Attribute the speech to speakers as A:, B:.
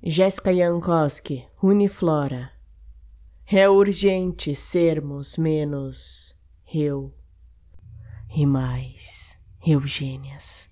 A: Jéssica Jankowski, Uniflora. É urgente sermos menos eu e mais Eugênias.